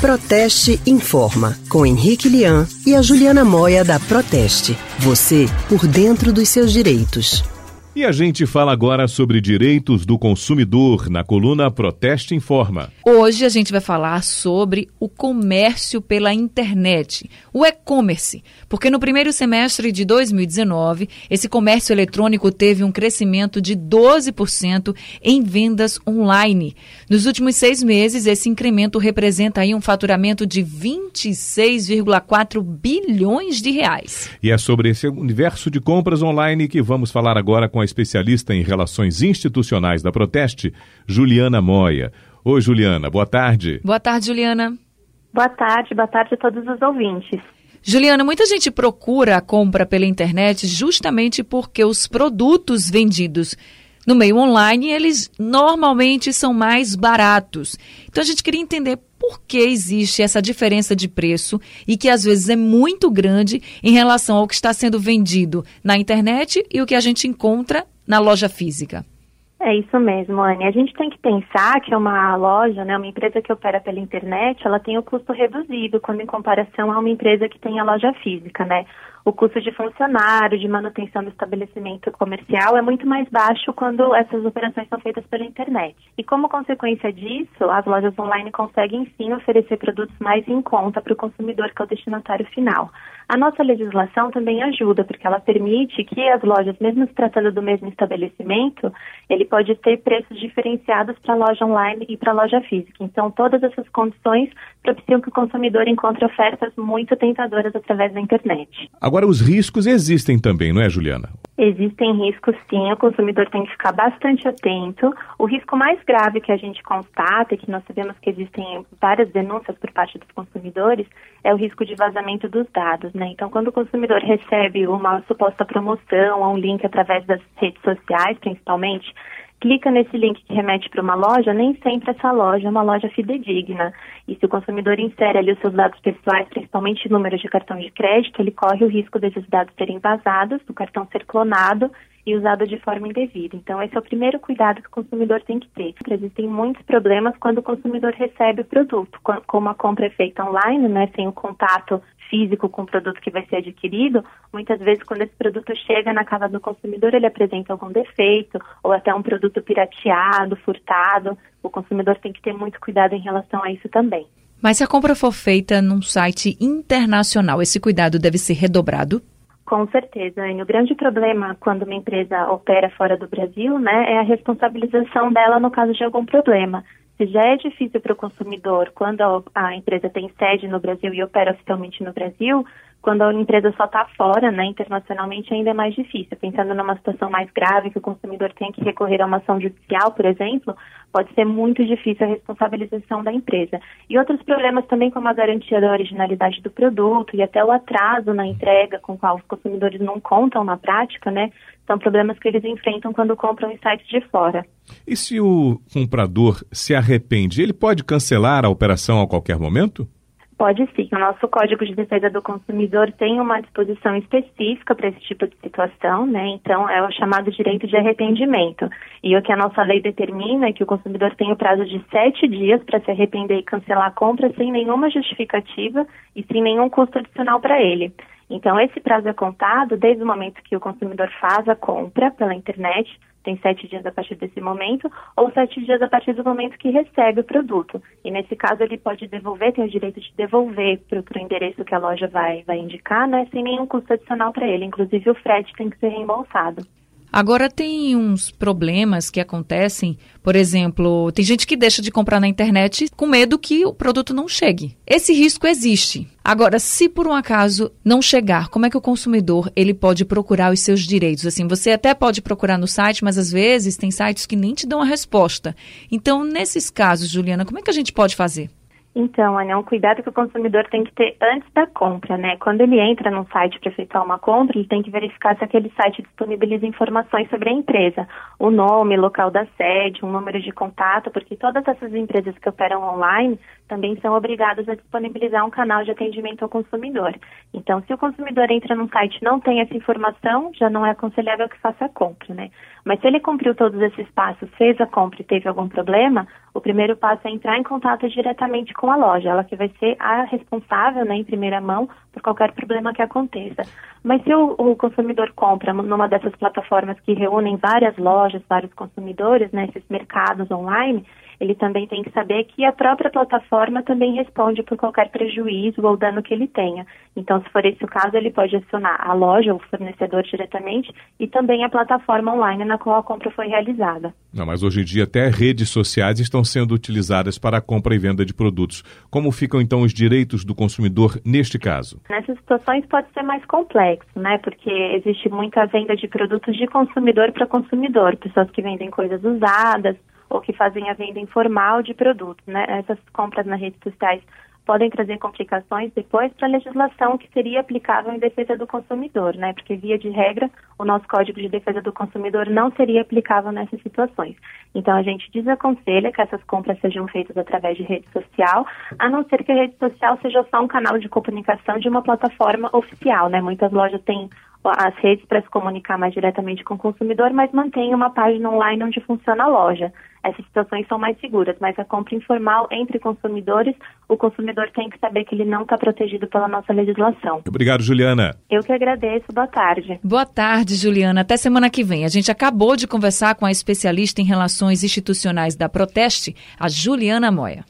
Proteste Informa, com Henrique Lian e a Juliana Moia da Proteste. Você por dentro dos seus direitos. E a gente fala agora sobre direitos do consumidor na coluna Proteste Informa. Hoje a gente vai falar sobre o comércio pela internet, o e-commerce, porque no primeiro semestre de 2019, esse comércio eletrônico teve um crescimento de 12% em vendas online. Nos últimos seis meses, esse incremento representa aí um faturamento de 26,4 bilhões de reais. E é sobre esse universo de compras online que vamos falar agora com a especialista em relações institucionais da Proteste, Juliana Moia. Oi, Juliana, boa tarde. Boa tarde, Juliana. Boa tarde, boa tarde a todos os ouvintes. Juliana, muita gente procura a compra pela internet justamente porque os produtos vendidos no meio online, eles normalmente são mais baratos. Então a gente queria entender por que existe essa diferença de preço e que às vezes é muito grande em relação ao que está sendo vendido na internet e o que a gente encontra na loja física. É isso mesmo, Anne. A gente tem que pensar que uma loja, né, uma empresa que opera pela internet, ela tem o custo reduzido quando em comparação a uma empresa que tem a loja física, né? O custo de funcionário, de manutenção do estabelecimento comercial é muito mais baixo quando essas operações são feitas pela internet. E como consequência disso, as lojas online conseguem sim oferecer produtos mais em conta para o consumidor, que é o destinatário final. A nossa legislação também ajuda, porque ela permite que as lojas, mesmo se tratando do mesmo estabelecimento, ele pode ter preços diferenciados para a loja online e para a loja física. Então, todas essas condições propiciam que o consumidor encontre ofertas muito tentadoras através da internet. Agora, os riscos existem também, não é, Juliana? Existem riscos, sim. O consumidor tem que ficar bastante atento. O risco mais grave que a gente constata, e que nós sabemos que existem várias denúncias por parte dos consumidores, é o risco de vazamento dos dados. Né? Então, quando o consumidor recebe uma suposta promoção ou um link através das redes sociais, principalmente, clica nesse link que remete para uma loja, nem sempre essa loja é uma loja fidedigna. E se o consumidor insere ali os seus dados pessoais, principalmente números de cartão de crédito, ele corre o risco desses dados serem vazados, do cartão ser clonado e usado de forma indevida. Então, esse é o primeiro cuidado que o consumidor tem que ter. Existem muitos problemas quando o consumidor recebe o produto, como a compra é feita online, né, sem o contato físico com o produto que vai ser adquirido, muitas vezes quando esse produto chega na casa do consumidor, ele apresenta algum defeito ou até um produto pirateado, furtado. O consumidor tem que ter muito cuidado em relação a isso também. Mas se a compra for feita num site internacional, esse cuidado deve ser redobrado? Com certeza, e o grande problema quando uma empresa opera fora do Brasil, né, é a responsabilização dela no caso de algum problema. Se já é difícil para o consumidor quando a empresa tem sede no Brasil e opera oficialmente no Brasil, quando a empresa só está fora, né, internacionalmente, ainda é mais difícil. Pensando numa situação mais grave, que o consumidor tem que recorrer a uma ação judicial, por exemplo, pode ser muito difícil a responsabilização da empresa. E outros problemas também, como a garantia da originalidade do produto e até o atraso na entrega, com o qual os consumidores não contam na prática, né, são problemas que eles enfrentam quando compram em sites de fora. E se o comprador se arrepende, ele pode cancelar a operação a qualquer momento? Pode sim. O nosso Código de Defesa do Consumidor tem uma disposição específica para esse tipo de situação, né? Então, é o chamado direito de arrependimento. E o que a nossa lei determina é que o consumidor tem o prazo de sete dias para se arrepender e cancelar a compra sem nenhuma justificativa e sem nenhum custo adicional para ele. Então, esse prazo é contado desde o momento que o consumidor faz a compra pela internet tem sete dias a partir desse momento, ou sete dias a partir do momento que recebe o produto. E nesse caso ele pode devolver, tem o direito de devolver para o endereço que a loja vai, vai indicar, né, sem nenhum custo adicional para ele. Inclusive o frete tem que ser reembolsado. Agora tem uns problemas que acontecem, por exemplo, tem gente que deixa de comprar na internet com medo que o produto não chegue. Esse risco existe. Agora, se por um acaso não chegar, como é que o consumidor ele pode procurar os seus direitos? Assim, você até pode procurar no site, mas às vezes tem sites que nem te dão a resposta. Então, nesses casos, Juliana, como é que a gente pode fazer? Então, é um cuidado que o consumidor tem que ter antes da compra, né? Quando ele entra num site para efetuar uma compra, ele tem que verificar se aquele site disponibiliza informações sobre a empresa, o nome, local da sede, um número de contato, porque todas essas empresas que operam online também são obrigadas a disponibilizar um canal de atendimento ao consumidor. Então, se o consumidor entra num site e não tem essa informação, já não é aconselhável que faça a compra, né? Mas se ele cumpriu todos esses passos, fez a compra e teve algum problema, o primeiro passo é entrar em contato diretamente com a loja, ela que vai ser a responsável, né, em primeira mão, por qualquer problema que aconteça. Mas se o, o consumidor compra numa dessas plataformas que reúnem várias lojas, vários consumidores, né, esses mercados online, ele também tem que saber que a própria plataforma também responde por qualquer prejuízo ou dano que ele tenha. Então, se for esse o caso, ele pode acionar a loja ou o fornecedor diretamente e também a plataforma online na qual a compra foi realizada. Não, mas hoje em dia até redes sociais estão sendo utilizadas para a compra e venda de produtos. Como ficam então os direitos do consumidor neste caso? Nessas situações pode ser mais complexo, né? Porque existe muita venda de produtos de consumidor para consumidor, pessoas que vendem coisas usadas ou que fazem a venda informal de produtos, né? Essas compras nas redes sociais podem trazer complicações depois para a legislação que seria aplicável em defesa do consumidor, né? Porque via de regra, o nosso Código de Defesa do Consumidor não seria aplicável nessas situações. Então a gente desaconselha que essas compras sejam feitas através de rede social, a não ser que a rede social seja só um canal de comunicação de uma plataforma oficial, né? Muitas lojas têm as redes para se comunicar mais diretamente com o consumidor, mas mantém uma página online onde funciona a loja. Essas situações são mais seguras, mas a compra informal entre consumidores, o consumidor tem que saber que ele não está protegido pela nossa legislação. Obrigado, Juliana. Eu que agradeço. Boa tarde. Boa tarde, Juliana. Até semana que vem. A gente acabou de conversar com a especialista em relações institucionais da Proteste, a Juliana Moya.